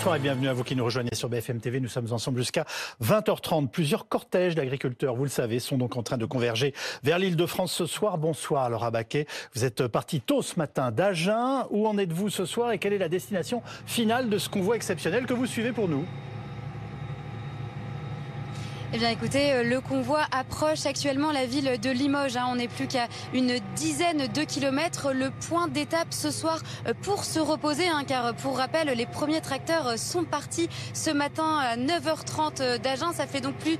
Bonsoir et bienvenue à vous qui nous rejoignez sur BFM TV. Nous sommes ensemble jusqu'à 20h30. Plusieurs cortèges d'agriculteurs, vous le savez, sont donc en train de converger vers l'île de France ce soir. Bonsoir Laura Baquet. Vous êtes parti tôt ce matin d'Agen. Où en êtes-vous ce soir et quelle est la destination finale de ce convoi exceptionnel que vous suivez pour nous? Eh bien écoutez, euh, le convoi approche actuellement la ville de Limoges. Hein. On n'est plus qu'à une dizaine de kilomètres. Le point d'étape ce soir euh, pour se reposer, hein, car pour rappel, les premiers tracteurs euh, sont partis ce matin à 9h30 d'Agen. Ça fait donc plus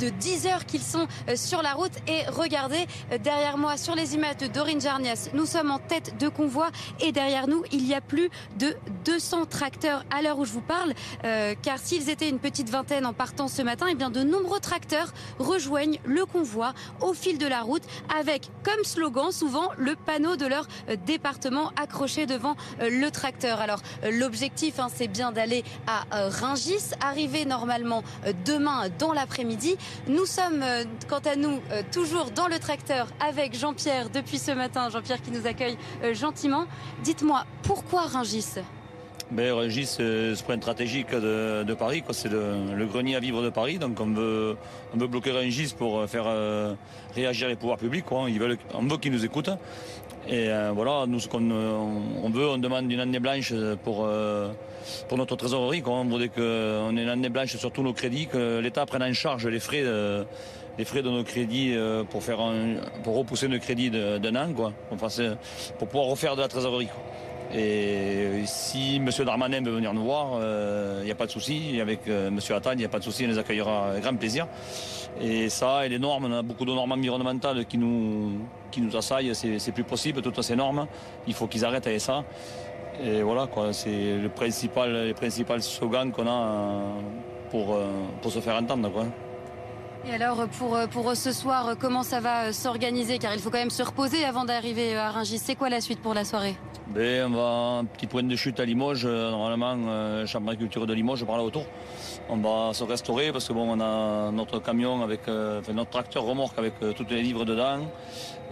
de 10 heures qu'ils sont euh, sur la route. Et regardez, euh, derrière moi, sur les images de Dorine Jarnias, nous sommes en tête de convoi et derrière nous, il y a plus de 200 tracteurs à l'heure où je vous parle. Euh, car s'ils étaient une petite vingtaine en partant ce matin, et eh bien de nombreux tracteurs rejoignent le convoi au fil de la route avec comme slogan souvent le panneau de leur département accroché devant le tracteur. Alors l'objectif, hein, c'est bien d'aller à Ringis, arriver normalement demain dans l'après-midi. Nous sommes, euh, quant à nous, euh, toujours dans le tracteur avec Jean-Pierre depuis ce matin. Jean-Pierre qui nous accueille euh, gentiment. Dites-moi, pourquoi Rungis? Ben, Rungis, c'est le point stratégique de, Paris. C'est le, grenier à vivre de Paris. Donc on veut, on veut bloquer Rungis pour faire réagir les pouvoirs publics. Quoi. On veut qu'ils nous écoutent. Et voilà, nous, ce qu'on on veut, on demande une année blanche pour pour notre trésorerie. On voudrait qu'on ait une année blanche sur tous nos crédits, que l'État prenne en charge les frais, de, les frais de nos crédits euh, pour, faire pour repousser nos crédits d'un an, quoi. pour pouvoir refaire de la trésorerie. Et si M. Darmanin veut venir nous voir, il euh, n'y a pas de souci. Avec euh, M. Attal, il n'y a pas de souci, on les accueillera avec grand plaisir. Et ça, et les normes, on a beaucoup de normes environnementales qui nous, qui nous assaillent, c'est plus possible, toutes ces normes. Il faut qu'ils arrêtent avec ça. Et voilà, c'est le principal, les principaux slogans qu'on a pour, euh, pour se faire entendre. Et alors pour, pour ce soir, comment ça va s'organiser? Car il faut quand même se reposer avant d'arriver à Rungis. C'est quoi la suite pour la soirée? Ben, On va un petit point de chute à Limoges, euh, normalement, euh, chambre de Limoges par là autour. On va se restaurer parce que bon, on a notre camion avec, notre tracteur remorque avec toutes les livres dedans.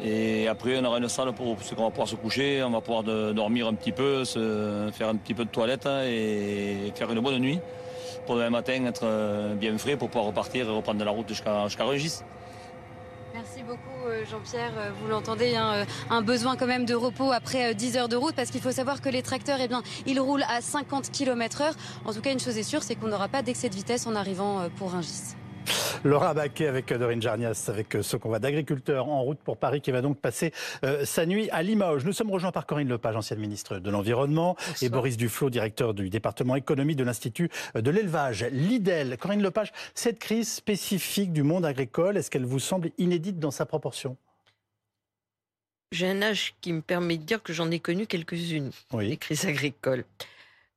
Et après, on aura une salle pour, pouvoir se coucher, on va pouvoir dormir un petit peu, faire un petit peu de toilette et faire une bonne nuit pour demain matin être euh, bien frais pour pouvoir repartir et reprendre la route jusqu'à jusqu Rungis. Merci beaucoup euh, Jean-Pierre. Euh, vous l'entendez, hein, un besoin quand même de repos après 10 heures de route parce qu'il faut savoir que les tracteurs, eh bien, ils roulent à 50 km heure. En tout cas, une chose est sûre, c'est qu'on n'aura pas d'excès de vitesse en arrivant pour Rungis. Laura Baquet avec Dorine Jarnias, avec ce convoi d'agriculteurs en route pour Paris qui va donc passer euh, sa nuit à Limoges. Nous sommes rejoints par Corinne Lepage, ancienne ministre de l'Environnement, et Boris Duflot, directeur du département économie de l'Institut de l'élevage, l'IDEL. Corinne Lepage, cette crise spécifique du monde agricole, est-ce qu'elle vous semble inédite dans sa proportion? J'ai un âge qui me permet de dire que j'en ai connu quelques-unes, oui. les crises agricoles.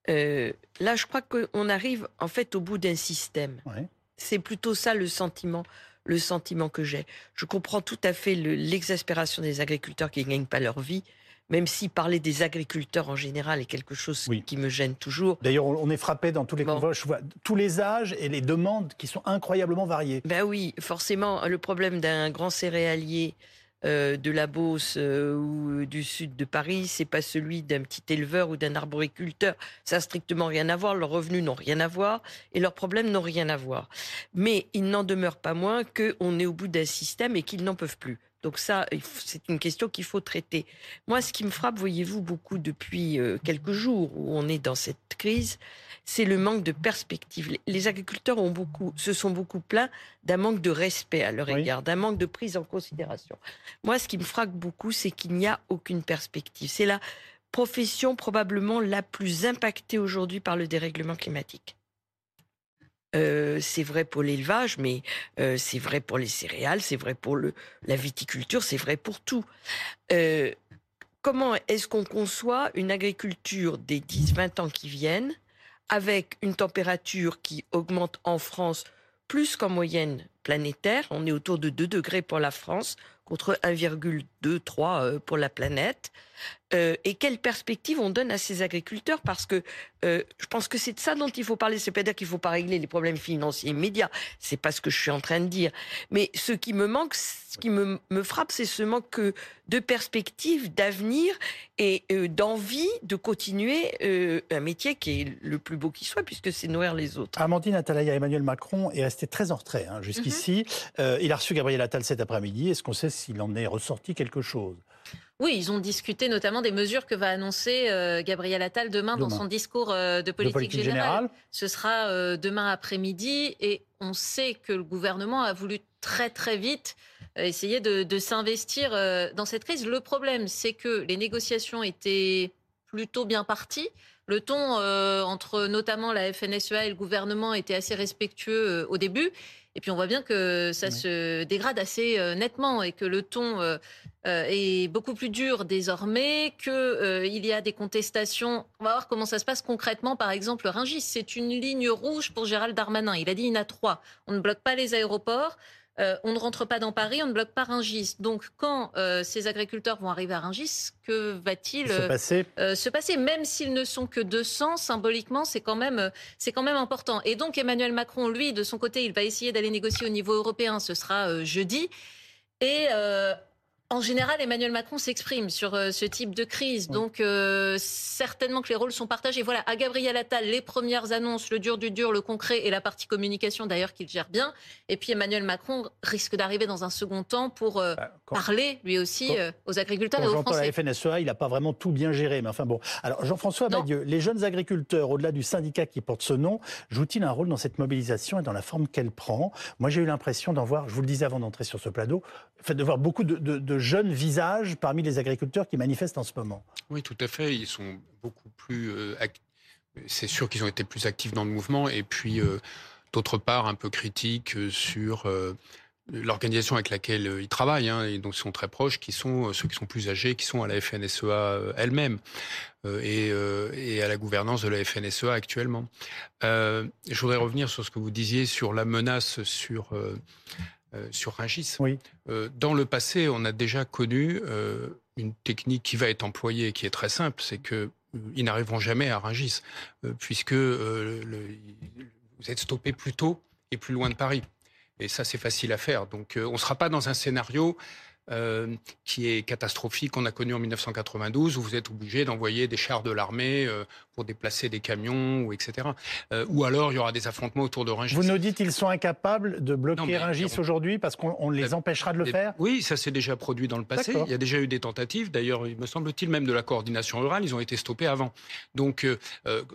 Euh, là, je crois qu'on arrive en fait au bout d'un système. Oui. C'est plutôt ça le sentiment, le sentiment que j'ai. Je comprends tout à fait l'exaspération des agriculteurs qui ne gagnent pas leur vie, même si parler des agriculteurs en général est quelque chose qui me gêne toujours. D'ailleurs, on est frappé dans tous les bon. je vois tous les âges et les demandes qui sont incroyablement variées. Ben oui, forcément, le problème d'un grand céréalier euh, de la Beauce euh, ou du sud de Paris, c'est pas celui d'un petit éleveur ou d'un arboriculteur. Ça n'a strictement rien à voir. Leurs revenus n'ont rien à voir et leurs problèmes n'ont rien à voir. Mais il n'en demeure pas moins qu'on est au bout d'un système et qu'ils n'en peuvent plus. Donc ça, c'est une question qu'il faut traiter. Moi, ce qui me frappe, voyez-vous, beaucoup depuis euh, quelques jours où on est dans cette crise, c'est le manque de perspective. Les agriculteurs ont beaucoup, se sont beaucoup plaints d'un manque de respect à leur égard, d'un manque de prise en considération. Moi, ce qui me frappe beaucoup, c'est qu'il n'y a aucune perspective. C'est la profession probablement la plus impactée aujourd'hui par le dérèglement climatique. Euh, c'est vrai pour l'élevage, mais euh, c'est vrai pour les céréales, c'est vrai pour la viticulture, c'est vrai pour tout. Euh, comment est-ce qu'on conçoit une agriculture des 10-20 ans qui viennent avec une température qui augmente en France plus qu'en moyenne planétaire? On est autour de 2 degrés pour la France, contre 1,23 pour la planète. Euh, et quelle perspective on donne à ces agriculteurs? Parce que euh, je pense que c'est de ça dont il faut parler. C'est pas dire qu'il faut pas régler les problèmes financiers immédiats. C'est pas ce que je suis en train de dire. Mais ce qui me manque, ce qui me, me frappe, c'est ce manque de perspective, d'avenir et euh, d'envie de continuer un métier qui est le plus beau qui soit, puisque c'est nourrir les autres. Amandine Atalaya, Emmanuel Macron est resté très en retrait hein, jusqu'ici. Mhm. il a reçu Gabriel Attal cet après-midi. Est-ce qu'on sait s'il en est ressorti quelque chose oui, ils ont discuté notamment des mesures que va annoncer euh, Gabriel Attal demain, dans son discours euh, de, politique générale. Ce sera euh, demain après-midi et on sait que le gouvernement a voulu très très vite essayer de, de s'investir dans cette crise. Le problème, c'est que les négociations étaient plutôt bien parties. Le ton entre notamment la FNSEA et le gouvernement était assez respectueux au début. Et puis on voit bien que ça se dégrade assez euh, nettement et que le ton euh, euh, est beaucoup plus dur désormais, qu'il y a des contestations. On va voir comment ça se passe concrètement. Par exemple, Ringis, c'est une ligne rouge pour Gérald Darmanin. Il a dit il y en a trois. On ne bloque pas les aéroports. Euh, on ne rentre pas dans Paris, on ne bloque pas Ringis. Donc, quand euh, ces agriculteurs vont arriver à Ringis, que va-t-il se, euh, se, passer? Même s'ils ne sont que 200, symboliquement, c'est quand même c'est quand même important. Et donc, Emmanuel Macron, lui, de son côté, il va essayer d'aller négocier au niveau européen. Ce sera jeudi. Et en général, Emmanuel Macron s'exprime sur euh, ce type de crise. Donc, euh, certainement que les rôles sont partagés. Voilà, à Gabriel Attal, les premières annonces, le dur du dur, le concret et la partie communication, d'ailleurs, qu'il gère bien. Et puis, Emmanuel Macron risque d'arriver dans un second temps pour euh, bah, parler, lui aussi, aux agriculteurs et aux Français. la FNSEA, il n'a pas vraiment tout bien géré. Mais enfin, bon. Alors, Jean-François Badieu, les jeunes agriculteurs, au-delà du syndicat qui porte ce nom, jouent-ils un rôle dans cette mobilisation et dans la forme qu'elle prend? Moi, j'ai eu l'impression d'en voir, je vous le disais avant d'entrer sur ce plateau, de voir beaucoup de, de jeunes visages parmi les agriculteurs qui manifestent en ce moment. Oui, tout à fait. Ils sont beaucoup plus. Euh, c'est sûr qu'ils ont été plus actifs dans le mouvement. Et puis, euh, d'autre part, un peu critiques euh, sur l'organisation avec laquelle ils travaillent, hein, et donc ils sont très proches, qui sont ceux qui sont plus âgés, qui sont à la FNSEA elle-même et, et, à la gouvernance de la FNSEA actuellement. je voudrais revenir sur ce que vous disiez sur la menace sur euh, sur Rungis. Oui. Euh, dans le passé, on a déjà connu euh, une technique qui va être employée, qui est très simple, c'est que ils n'arriveront jamais à Rungis, puisque vous êtes stoppé plus tôt et plus loin de Paris. Et ça, c'est facile à faire. Donc, on ne sera pas dans un scénario euh, qui est catastrophique qu'on a connu en 1992, où vous êtes obligé d'envoyer des chars de l'armée euh, pour déplacer des camions, ou etc. Euh, ou alors il y aura des affrontements autour de Rungis. Vous nous dites qu'ils sont incapables de bloquer Rungis aujourd'hui parce qu'on les empêchera de le faire? Oui, ça s'est déjà produit dans le passé. Il y a déjà eu des tentatives. D'ailleurs, il me semble-t-il même de la coordination rurale, ils ont été stoppés avant. Donc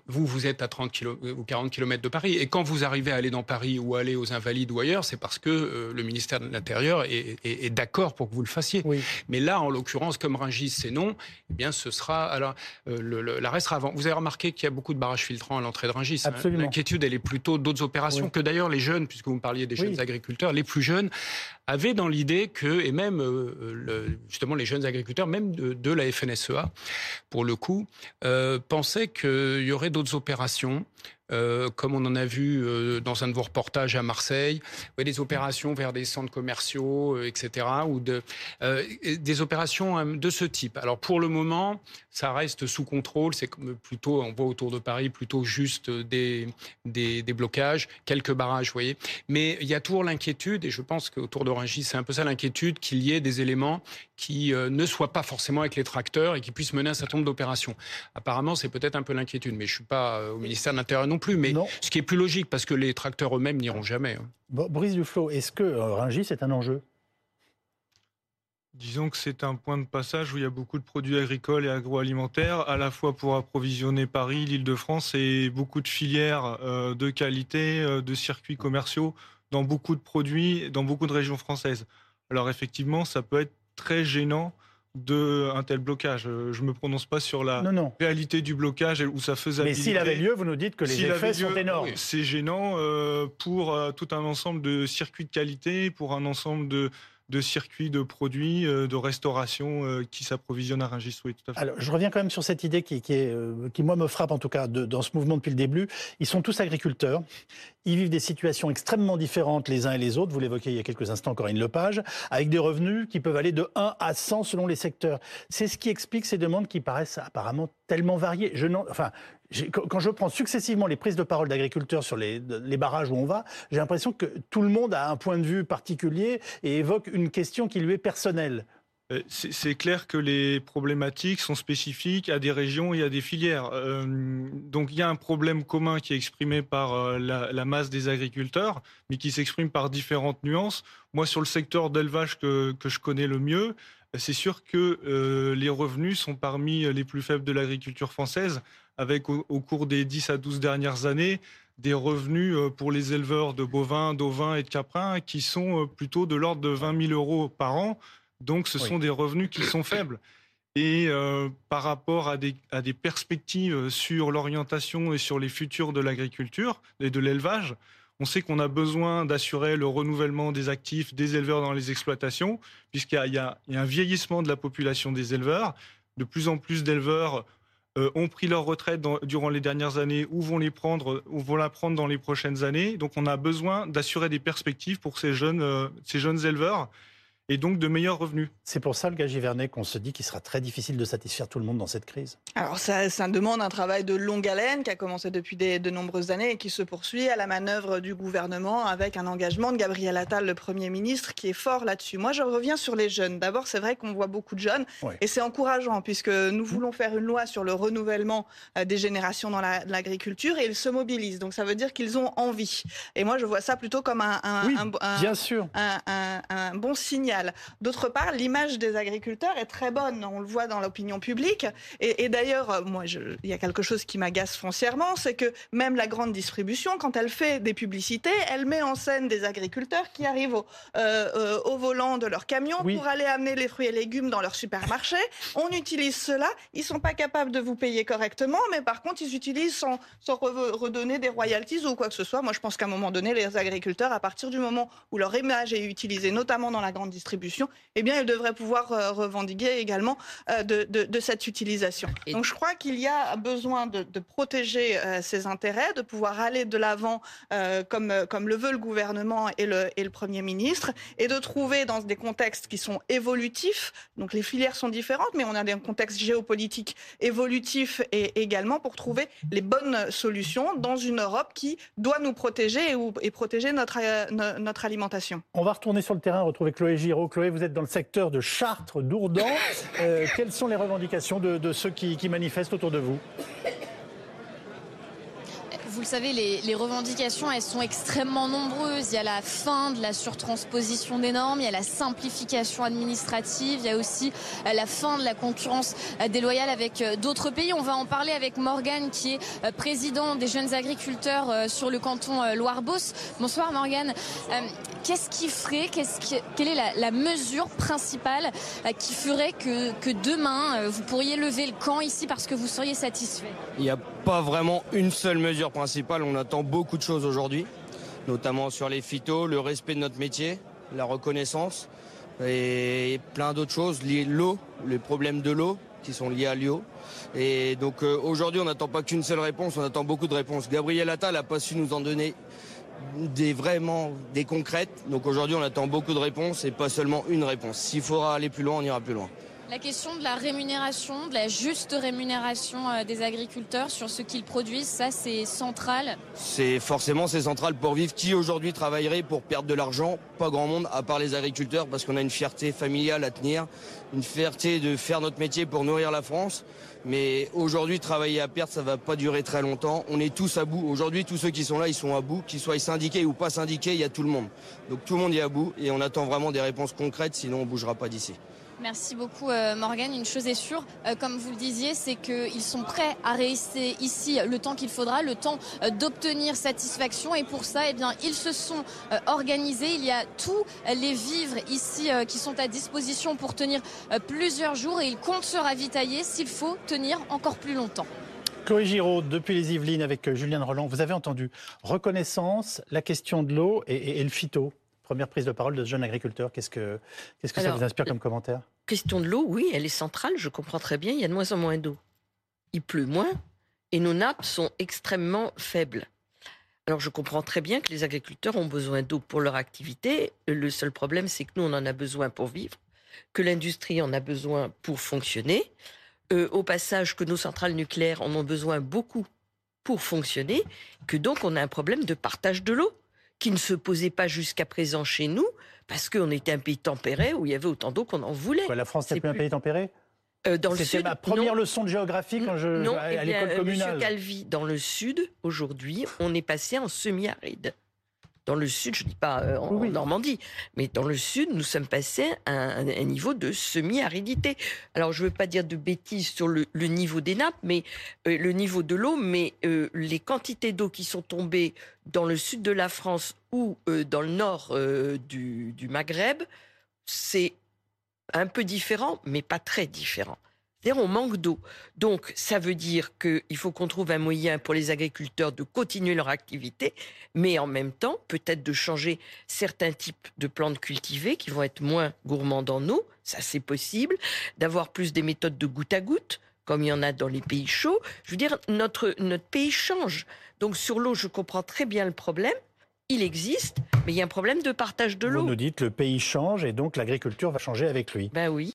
vous, vous êtes à 30 km, ou 40 km de Paris. Et quand vous arrivez à aller dans Paris ou aller aux Invalides ou ailleurs, c'est parce que le ministère de l'Intérieur est, est, est d'accord pour que vous le fassiez. Mais là, en l'occurrence, comme Rungis, c'est non, eh bien, ce sera. Alors, euh, l'arrêt sera avant. Vous avez remarqué qu'il y a beaucoup de barrages filtrants à l'entrée de Rungis. Hein. L'inquiétude, elle est plutôt d'autres opérations que d'ailleurs les jeunes, puisque vous me parliez des jeunes agriculteurs, les plus jeunes avaient dans l'idée que, et même euh, justement les jeunes agriculteurs, même de, la FNSEA, pour le coup, euh, pensaient qu'il y aurait d'autres opérations euh, comme on en a vu euh, dans un de vos reportages à Marseille, des opérations vers des centres commerciaux, euh, etc., ou de, des opérations de ce type. Alors pour le moment, ça reste sous contrôle. C'est plutôt, on voit autour de Paris plutôt juste des, des, blocages, quelques barrages, vous voyez. Mais il y a toujours l'inquiétude, et je pense qu'autour de Rungis, c'est un peu ça l'inquiétude, qu'il y ait des éléments qui ne soient pas forcément avec les tracteurs et qui puissent mener un certain nombre d'opérations. Apparemment, c'est peut-être un peu l'inquiétude, mais je suis pas au ministère de l'Intérieur non plus, mais ce qui est plus logique, parce que les tracteurs eux-mêmes n'iront jamais. Hein. Brice Duflo, est-ce que euh, Rungis est un enjeu? Disons que c'est un point de passage où il y a beaucoup de produits agricoles et agroalimentaires, à la fois pour approvisionner Paris, l'Île-de-France et beaucoup de filières euh, de qualité, euh, de circuits commerciaux dans beaucoup de produits, dans beaucoup de régions françaises. Alors effectivement, ça peut être très gênant de un tel blocage. Euh, je ne me prononce pas sur la réalité du blocage ou sa faisabilité. Mais s'il avait lieu, vous nous dites que les effets sont énormes. C'est gênant euh, pour euh, tout un ensemble de circuits de qualité, pour un ensemble de, de circuits de produits, de restauration qui s'approvisionnent à Rungis. Tout. Alors, je reviens quand même sur cette idée qui, qui, qui moi, me frappe en tout cas dans ce mouvement depuis le début. Ils sont tous agriculteurs. Ils vivent des situations extrêmement différentes les uns et les autres. Vous l'évoquiez il y a quelques instants, Corinne Lepage, avec des revenus qui peuvent aller de 1 à 100 selon les secteurs. C'est ce qui explique ces demandes qui paraissent apparemment tellement variées. Je enfin, quand je prends successivement les prises de parole d'agriculteurs sur les, barrages où on va, j'ai l'impression que tout le monde a un point de vue particulier et évoque une question qui lui est personnelle. Euh, c'est clair que les problématiques sont spécifiques à des régions et à des filières. Euh, donc il y a un problème commun qui est exprimé par euh, la, masse des agriculteurs, mais qui s'exprime par différentes nuances. Moi, sur le secteur d'élevage que, je connais le mieux, c'est sûr que les revenus sont parmi les plus faibles de l'agriculture française, avec au, au, cours des 10 à 12 dernières années des revenus pour les éleveurs de bovins, d'ovins et de caprins qui sont plutôt de l'ordre de 20 000 euros par an donc ce sont des revenus qui sont faibles. Et euh, par rapport à des, à des perspectives sur l'orientation et sur les futurs de l'agriculture et de l'élevage, on sait qu'on a besoin d'assurer le renouvellement des actifs des éleveurs dans les exploitations, puisqu'il y, a un vieillissement de la population des éleveurs. De plus en plus d'éleveurs euh, ont pris leur retraite durant les dernières années ou vont prendre ou vont la prendre dans les prochaines années. Donc on a besoin d'assurer des perspectives pour ces jeunes, euh, ces jeunes éleveurs et donc de meilleurs revenus. C'est pour ça, le gars Givernet, qu'on se dit qu'il sera très difficile de satisfaire tout le monde dans cette crise. Alors ça, ça demande un travail de longue haleine qui a commencé depuis de nombreuses années et qui se poursuit à la manœuvre du gouvernement avec un engagement de Gabriel Attal, le Premier ministre, qui est fort là-dessus. Moi, je reviens sur les jeunes. D'abord, c'est vrai qu'on voit beaucoup de jeunes et c'est encourageant puisque nous voulons faire une loi sur le renouvellement euh, des générations dans l'agriculture et ils se mobilisent. Donc ça veut dire qu'ils ont envie. Et moi, je vois ça plutôt comme un, bien sûr. un bon signal D'autre part, l'image des agriculteurs est très bonne. On le voit dans l'opinion publique. Et, d'ailleurs, euh, moi, il y a quelque chose qui m'agace foncièrement, c'est que même la grande distribution, quand elle fait des publicités, elle met en scène des agriculteurs qui arrivent au, euh, euh, volant de leur camion pour aller amener les fruits et légumes dans leur supermarché. On utilise cela. Ils sont pas capables de vous payer correctement, mais par contre, ils utilisent sans, sans redonner des royalties ou quoi que ce soit. Moi, je pense qu'à un moment donné, les agriculteurs, à partir du moment où leur image est utilisée, notamment dans la grande distribution, distribution, eh bien, elle devrait pouvoir euh, revendiquer également euh, de, cette utilisation. Donc, je crois qu'il y a besoin de, protéger euh, ses intérêts, de pouvoir aller de l'avant comme, comme le veut le gouvernement et le, et le Premier ministre, et de trouver dans des contextes qui sont évolutifs, donc les filières sont différentes, mais on a des contextes géopolitiques évolutifs et également pour trouver les bonnes solutions dans une Europe qui doit nous protéger et, et protéger notre, notre alimentation. On va retourner sur le terrain, retrouver Chloé Giraud Chloé, vous êtes dans le secteur de Chartres, d'Ourdan. Euh, quelles sont les revendications de, ceux qui manifestent autour de vous? Vous le savez, les, revendications, elles sont extrêmement nombreuses. Il y a la fin de la surtransposition des normes, il y a la simplification administrative, il y a aussi euh, la fin de la concurrence euh, déloyale avec d'autres pays. On va en parler avec Morgane, qui est président des jeunes agriculteurs sur le canton Loire-Beauce. Bonsoir Morgane. Qu'est-ce qui ferait, quelle est la, mesure principale qui ferait que, demain, vous pourriez lever le camp ici parce que vous seriez satisfait? Il n'y a pas vraiment une seule mesure principale on attend beaucoup de choses aujourd'hui, notamment sur les phytos, le respect de notre métier, la reconnaissance et plein d'autres choses liées l'eau, les problèmes de l'eau qui sont liés à l'eau. Et donc euh, aujourd'hui, on n'attend pas qu'une seule réponse, on attend beaucoup de réponses. Gabriel Attal n'a pas su nous en donner des vraiment des concrètes. Donc aujourd'hui, on attend beaucoup de réponses et pas seulement une réponse. S'il faudra aller plus loin, on ira plus loin. La question de la rémunération, de la juste rémunération euh, des agriculteurs sur ce qu'ils produisent, ça c'est central. C'est forcément c'est central pour vivre. Qui aujourd'hui travaillerait pour perdre de l'argent? Pas grand monde, à part les agriculteurs, parce qu'on a une fierté familiale à tenir, une fierté de faire notre métier pour nourrir la France. Mais aujourd'hui, travailler à perte, ça va pas durer très longtemps. On est tous à bout. Aujourd'hui, tous ceux qui sont là, ils sont à bout. Qu'ils soient syndiqués ou pas syndiqués, il y a tout le monde. Donc tout le monde est à bout et on attend vraiment des réponses concrètes, sinon on bougera pas d'ici. Merci beaucoup euh, Morgane. Une chose est sûre, euh, comme vous le disiez, c'est qu'ils sont prêts à rester ici le temps qu'il faudra, le temps euh, d'obtenir satisfaction. Et pour ça, eh bien, ils se sont organisés. Il y a tous les vivres ici qui sont à disposition pour tenir plusieurs jours et ils comptent se ravitailler s'il faut tenir encore plus longtemps. Chloé Giraud, depuis les Yvelines avec Julien Roland, vous avez entendu reconnaissance, la question de l'eau et, et le phyto première prise de parole de ce jeune agriculteur. Qu'est-ce que, qu'est-ce que ça vous inspire comme commentaire? Question de l'eau, oui, elle est centrale, je comprends très bien, il y a de moins en moins d'eau. Il pleut moins et nos nappes sont extrêmement faibles. Alors je comprends très bien que les agriculteurs ont besoin d'eau pour leur activité. Le seul problème, c'est que nous, on en a besoin pour vivre, que l'industrie en a besoin pour fonctionner. Euh, au passage, que nos centrales nucléaires en ont besoin beaucoup pour fonctionner, que donc on a un problème de partage de l'eau qui ne se posait pas jusqu'à présent chez nous, parce qu'on était un pays tempéré où il y avait autant d'eau qu'on en voulait. la France n'est plus un pays tempéré? Euh, C'était ma première leçon de géographie quand je, non, à, eh l'école communale. Monsieur Calvi, dans le sud, aujourd'hui, on est passé en semi-aride. Dans le sud, je ne dis pas euh, en, Normandie, mais dans le sud, nous sommes passés à un, niveau de semi-aridité. Alors, je ne veux pas dire de bêtises sur le, niveau des nappes, mais euh, le niveau de l'eau, mais les quantités d'eau qui sont tombées dans le sud de la France ou dans le nord du, du Maghreb, c'est un peu différent, mais pas très différent. C'est-à-dire on manque d'eau. Donc ça veut dire qu'il faut qu'on trouve un moyen pour les agriculteurs de continuer leur activité, mais en même temps peut-être de changer certains types de plantes cultivées qui vont être moins gourmands en eau, ça c'est possible, d'avoir plus des méthodes de goutte à goutte, comme il y en a dans les pays chauds. Je veux dire, notre, notre pays change. Donc sur l'eau, je comprends très bien le problème il existe, mais il y a un problème de partage de l'eau. Vous nous dites le pays change et donc l'agriculture va changer avec lui. Ben oui.